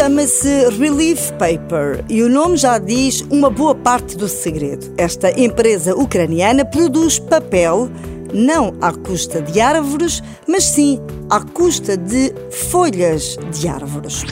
chama-se Relief Paper e o nome já diz uma boa parte do segredo. Esta empresa ucraniana produz papel não à custa de árvores, mas sim à custa de folhas de árvores.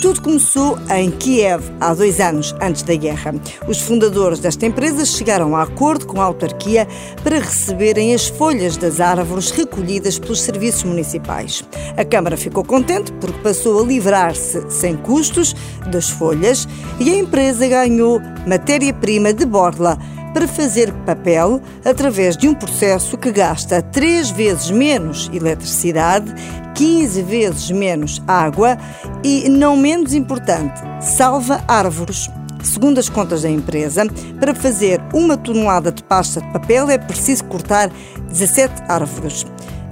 Tudo começou em Kiev há dois anos antes da guerra. Os fundadores desta empresa chegaram a acordo com a autarquia para receberem as folhas das árvores recolhidas pelos serviços municipais. A Câmara ficou contente porque passou a livrar-se sem custos das folhas e a empresa ganhou matéria-prima de borla para fazer papel através de um processo que gasta três vezes menos eletricidade, 15 vezes menos água e, não menos importante, salva árvores. Segundo as contas da empresa, para fazer uma tonelada de pasta de papel é preciso cortar 17 árvores.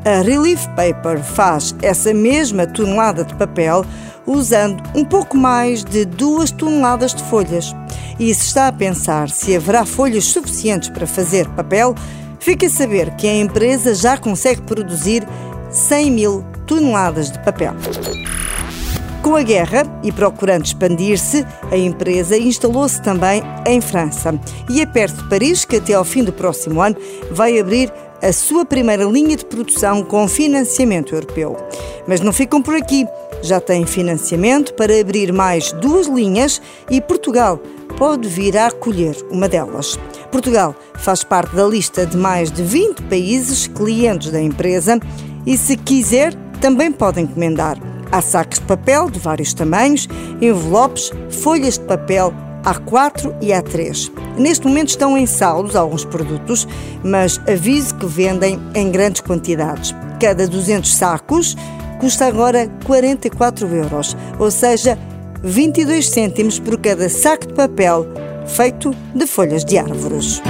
A Relief Paper faz essa mesma tonelada de papel usando um pouco mais de duas toneladas de folhas. E se está a pensar se haverá folhas suficientes para fazer papel, fique a saber que a empresa já consegue produzir 100 mil toneladas de papel. Com a guerra e procurando expandir-se, a empresa instalou-se também em França e é perto de Paris que até ao fim do próximo ano vai abrir a sua primeira linha de produção com financiamento europeu. Mas não ficam por aqui. Já têm financiamento para abrir mais duas linhas e Portugal pode vir a acolher uma delas. Portugal faz parte da lista de mais de 20 países clientes da empresa e, se quiser, também pode encomendar. Há sacos de papel de vários tamanhos, envelopes, folhas de papel A4 e A3. Neste momento estão em saldos alguns produtos, mas aviso que vendem em grandes quantidades. Cada 200 sacos custa agora 44 euros, ou seja, 22 cêntimos por cada saco de papel feito de folhas de árvores.